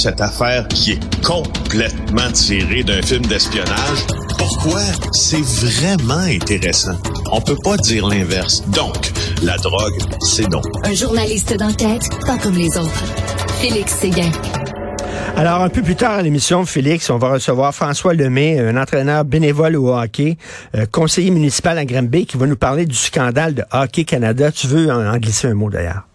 cette affaire qui est complètement tirée d'un film d'espionnage. Pourquoi? C'est vraiment intéressant? On peut pas dire l'inverse. Donc, la drogue, c'est non. Un journaliste d'enquête, pas comme les autres. Félix Séguin. Alors, un peu plus tard à l'émission, Félix, on va recevoir François Lemay, un entraîneur bénévole au hockey, euh, conseiller municipal à Granby, qui va nous parler du scandale de Hockey Canada. Tu veux en, glisser un mot d'ailleurs?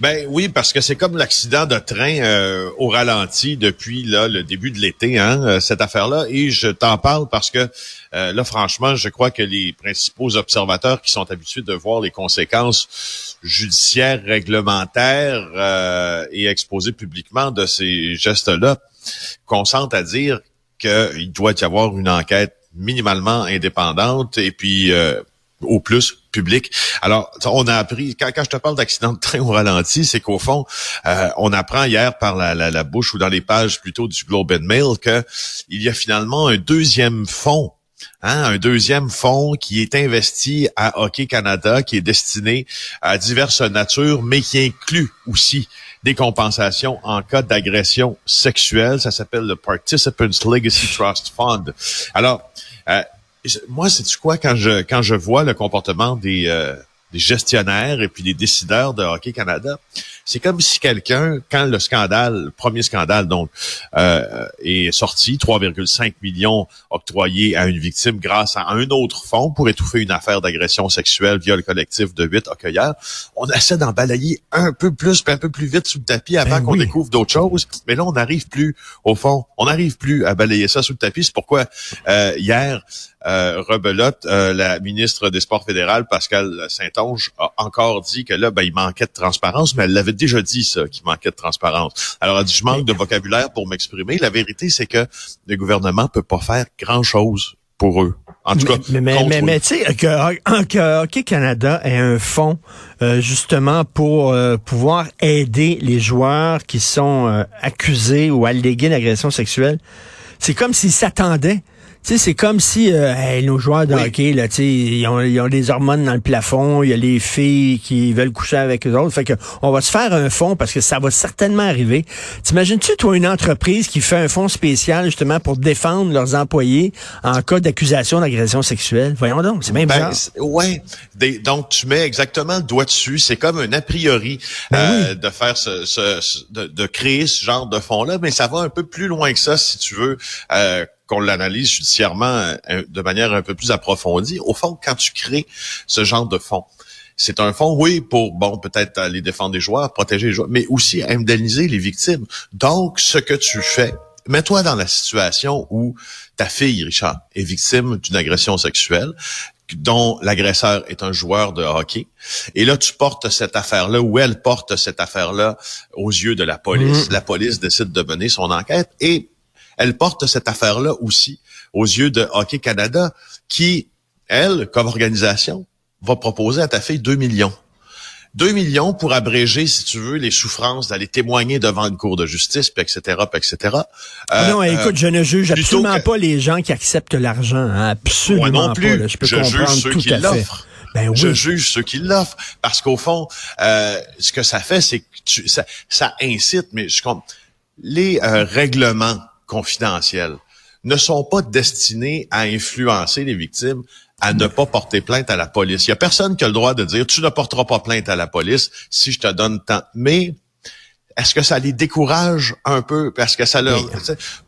Ben oui, parce que c'est comme l'accident de train euh, au ralenti depuis là le début de l'été, hein, euh, cette affaire-là. Et je t'en parle parce que là, franchement, je crois que les principaux observateurs qui sont habitués de voir les conséquences judiciaires, réglementaires et exposées publiquement de ces gestes-là consentent à dire qu'il doit y avoir une enquête minimalement indépendante et puis au plus Alors, on a appris, quand, je te parle d'accident de train au ralenti, c'est qu'au fond, euh, on apprend hier par la, la, bouche ou dans les pages plutôt du Globe and Mail qu'il y a finalement un deuxième fonds Hein, un deuxième fonds qui est investi à Hockey Canada, qui est destiné à diverses natures, mais qui inclut aussi des compensations en cas d'agression sexuelle. Ça s'appelle le Participants Legacy Trust Fund. Alors, euh, moi, c'est quoi quand je quand je vois le comportement des euh, des gestionnaires et puis des décideurs de Hockey Canada. C'est comme si quelqu'un, quand le scandale, le premier scandale donc euh, est sorti, 3,5 millions octroyés à une victime grâce à un autre fonds pour étouffer une affaire d'agression sexuelle, viol collectif de huit hockeyeurs, on essaie d'en balayer un peu plus, un peu plus vite sous le tapis avant ben qu'on découvre d'autres choses. Mais là, on n'arrive plus au fond, on n'arrive plus à balayer ça sous le tapis. C'est pourquoi euh, hier, euh, rebelote, euh, la ministre des Sports fédérales, Pascal Saint-Onge, a encore dit que là, ben, il manquait de transparence, mais elle l'avait déjà dit, ça, qu'il manquait de transparence. Alors, elle dit, je manque de vocabulaire pour m'exprimer. La vérité, c'est que le gouvernement peut pas faire grand-chose pour eux. En tout cas, mais, mais, mais, tu sais, que, Hockey Canada ait un fonds euh, justement pour pouvoir aider les joueurs qui sont accusés ou allégués d'agression sexuelle, c'est comme s'ils s'attendaient c'est comme si euh, nos joueurs de hockey, là, tu sais, ils ont, ils ont des hormones dans le plafond, il y a les filles qui veulent coucher avec eux autres. Fait que on va se faire un fonds parce que ça va certainement arriver. T'imagines-tu, toi, une entreprise qui fait un fonds spécial justement pour défendre leurs employés en cas d'accusation d'agression sexuelle? Voyons donc, c'est même ben, Ouais. donc, tu mets exactement le doigt dessus. C'est comme un a priori ben euh, de faire ce, ce, de, de, créer ce genre de fonds-là, mais ça va un peu plus loin que ça, si tu veux. Euh, qu'on l'analyse judiciairement euh, de manière un peu plus approfondie. Au fond, quand tu crées ce genre de fonds, c'est un fonds, oui, pour, bon, peut-être les défendre des joueurs, protéger les joueurs, mais aussi indemniser les victimes. Donc, ce que tu fais, mets-toi dans la situation où ta fille, Richard, est victime d'une agression sexuelle dont l'agresseur est un joueur de hockey. Et là, tu portes cette affaire-là, ou elle porte cette affaire-là aux yeux de la police. Mmh. La police décide de mener son enquête et elle porte cette affaire-là aussi aux yeux de Hockey Canada, qui, elle, comme organisation, va proposer à ta fille 2 millions. 2 millions pour abréger, si tu veux, les souffrances d'aller témoigner devant une cour de justice, puis etc., puis etc. Euh, non, écoute, je ne juge absolument pas les gens qui acceptent l'argent. Hein, absolument non plus. Pas, Je peux je juge ceux qui l'offrent. Ben oui. Je juge ceux qui l'offrent. Parce qu'au fond, euh, ce que ça fait, c'est que tu, ça, ça incite, mais je compte, les euh, règlements confidentiels ne sont pas destinés à influencer les victimes à ne pas porter plainte à la police. Il y a personne qui a le droit de dire tu ne porteras pas plainte à la police si je te donne tant. Mais est-ce que ça les décourage un peu? Parce que ça leur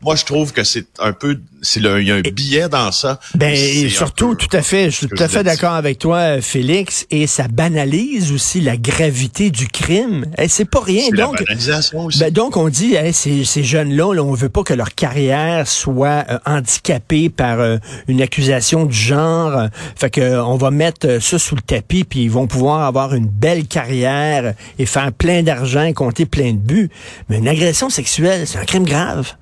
moi je trouve que c'est un peu c'est il y a un billet dans ça. Ben et surtout tout à fait je suis tout à fait d'accord avec toi Félix et ça banalise aussi la gravité du crime. Et c'est pas rien donc Ben, donc on dit ces, ces jeunes là, on veut pas que leur carrière soit euh, handicapée par euh, une accusation du genre. Fait que on va mettre ça sous le tapis puis ils vont pouvoir avoir une belle carrière et faire plein d'argent et compter plein de but. Mais une agression sexuelle, c'est un crime grave.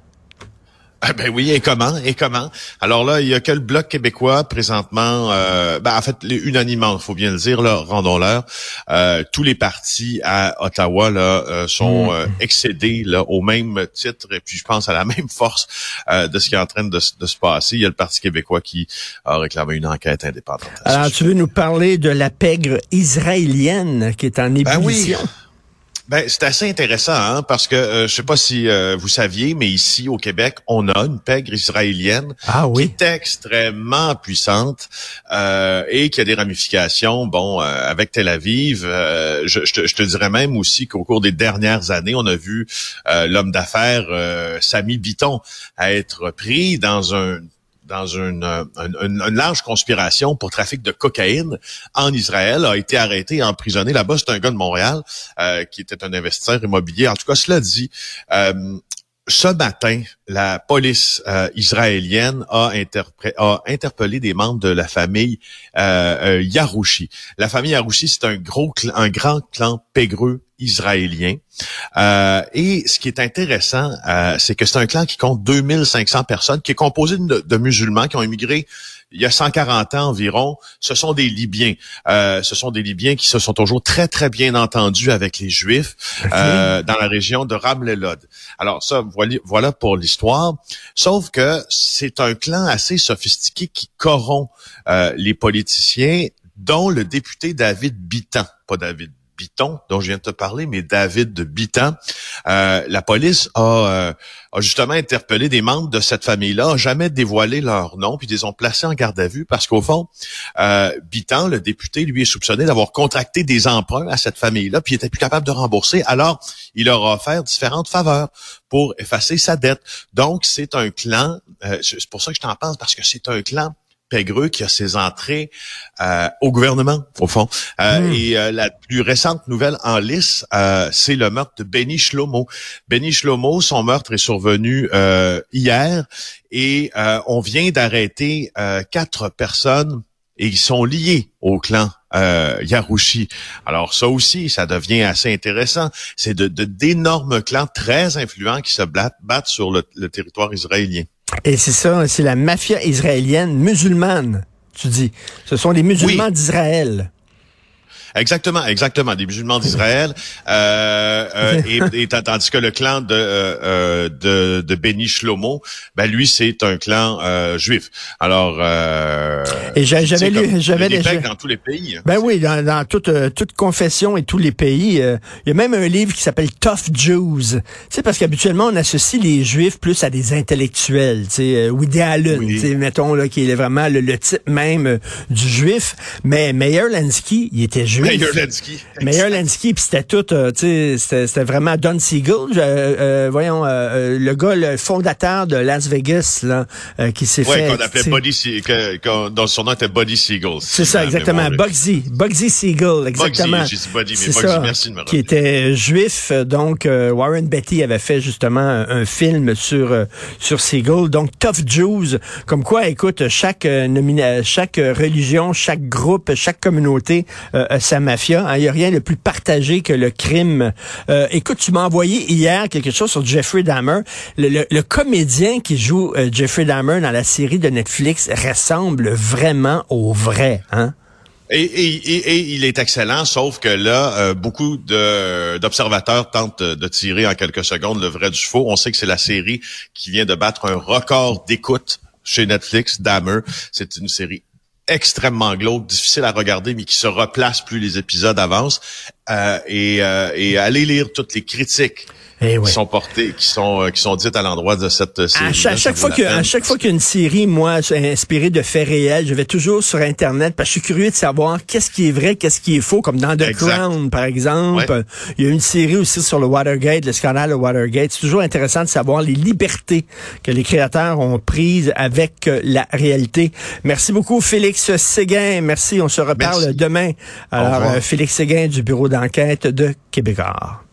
Ah ben oui, et comment? Et comment? Alors là, il y a que le Bloc québécois présentement, euh, ben en fait, unanimement, il faut bien le dire, là, rendons-leur. Euh, tous les partis à Ottawa là, euh, sont mm. excédés là, au même titre, et puis je pense à la même force de ce qui est en train de, se passer. Il y a le Parti québécois qui a réclamé une enquête indépendante. Alors, tu veux nous parler de la pègre israélienne qui est en ben ébullition? Ben, c'est assez intéressant hein, parce que euh, je sais pas si euh, vous saviez, mais ici au Québec, on a une pègre israélienne ah, oui. qui est extrêmement puissante euh, et qui a des ramifications. Bon, avec Tel Aviv, je, je, te, je, te, dirais même aussi qu'au cours des dernières années, on a vu l'homme d'affaires Samy Biton être pris dans un dans une, euh, une, une, large conspiration pour trafic de cocaïne en Israël, a été arrêté et emprisonné. Là-bas, c'est un gars de Montréal euh, qui était un investisseur immobilier. En tout cas, cela dit, euh, ce matin, la police euh, israélienne a, a, interpellé des membres de la famille euh, Yarouchi. La famille Yarouchi, c'est un gros, un grand clan pégreux israélien. Euh, et ce qui est intéressant, euh, c'est que c'est un clan qui compte 2500 personnes, qui est composé de, musulmans qui ont immigré il y a 140 ans environ. Ce sont des Libyens. Euh, ce sont des Libyens qui se sont toujours très, très bien entendus avec les Juifs dans la région de Ramlelod. Alors ça, voilà pour l'histoire. Sauf que c'est un clan assez sophistiqué qui corrompt les politiciens, dont le député David Bitan, pas David Biton, dont je viens de te parler, mais David de. Euh, la police euh, a, justement interpellé des membres de cette famille-là, jamais dévoilé leur nom, puis ils les ont placés en garde à vue parce qu'au fond, euh, Biton, le député, lui est soupçonné d'avoir contracté des emprunts à cette famille-là, puis il était plus capable de rembourser. Alors, il leur a offert différentes faveurs pour effacer sa dette. Donc, c'est un clan, euh, c'est pour ça que je t'en parle, parce que c'est un clan Pégreux qui a ses entrées euh, au gouvernement, au fond. Euh, hmm. Et euh, la plus récente nouvelle en lice, c'est le meurtre de Benny Shlomo. Benny Shlomo, son meurtre est survenu hier et on vient d'arrêter quatre personnes et ils sont liés au clan Yarouchi. Alors ça aussi, ça devient assez intéressant. C'est de d'énormes clans très influents qui se battent sur le territoire israélien. Et c'est ça, c'est la mafia israélienne musulmane, tu dis. Ce sont les musulmans d'Israël. Exactement, exactement. Des musulmans d'Israël. Euh, euh, et, tandis que le clan de euh, de, de Béni Shlomo, ben lui c'est un clan juif. Alors et j'avais lu, j'avais dans tous les pays. Hein. Ben oui, dans, dans toute toute confession et tous les pays. il y a même un livre qui s'appelle Tough Jews. Sais parce qu'habituellement on associe les juifs plus à des intellectuels, tu sais Allen, tu sais mettons là qui est vraiment le, type même du juif. Mais Meyer Lansky, il était juif Meyer Lansky. Meyer Lansky, puis c'était tout, euh, tu sais, c'était vraiment Don Siegel, euh, euh, voyons, le gars, le fondateur de Las Vegas, là, qui s'est ouais, fait... qu'on appelait Buddy, que, dont son nom était Buddy Siegel. C'est ça, exactement, Bugsy, Bugsy Siegel, exactement. Bugsy, j'ai dit Buddy, mais Bugsy, ça, merci de me Qui était juif, donc Warren Beatty avait fait justement un, film sur sur Siegel, donc Tough Jews, comme quoi, écoute, chaque nomina chaque religion, chaque groupe, chaque communauté sa mafia. Hein. Il n'y a rien de plus partagé que le crime. Euh, écoute, tu m'as envoyé hier quelque chose sur Jeffrey Dahmer. Le, comédien qui joue euh, Jeffrey Dahmer dans la série de Netflix ressemble vraiment au vrai. Hein? Et, il est excellent, sauf que là, euh, beaucoup d'observateurs tentent de tirer en quelques secondes le vrai du faux. On sait que c'est la série qui vient de battre un record d'écoute chez Netflix, Dahmer. C'est une série extrêmement glauque, difficile à regarder, mais qui se replace plus les épisodes avancent. Euh, et, euh, et allez lire toutes les critiques eh qui sont portées, qui sont euh, qui sont dites à l'endroit de cette série. À chaque, fois que, à chaque fois qu'il y a une série, moi, inspirée de faits réels, je vais toujours sur Internet parce que je suis curieux de savoir qu'est-ce qui est vrai, qu'est-ce qui est faux, comme dans The Crown, par exemple. Il y a une série aussi sur le Watergate, le scandale de Watergate. C'est toujours intéressant de savoir les libertés que les créateurs ont prises avec euh, la réalité. Merci beaucoup, Félix Séguin. Merci. On se reparle demain. Alors, euh, Félix Séguin du bureau d'enquête de Québécois.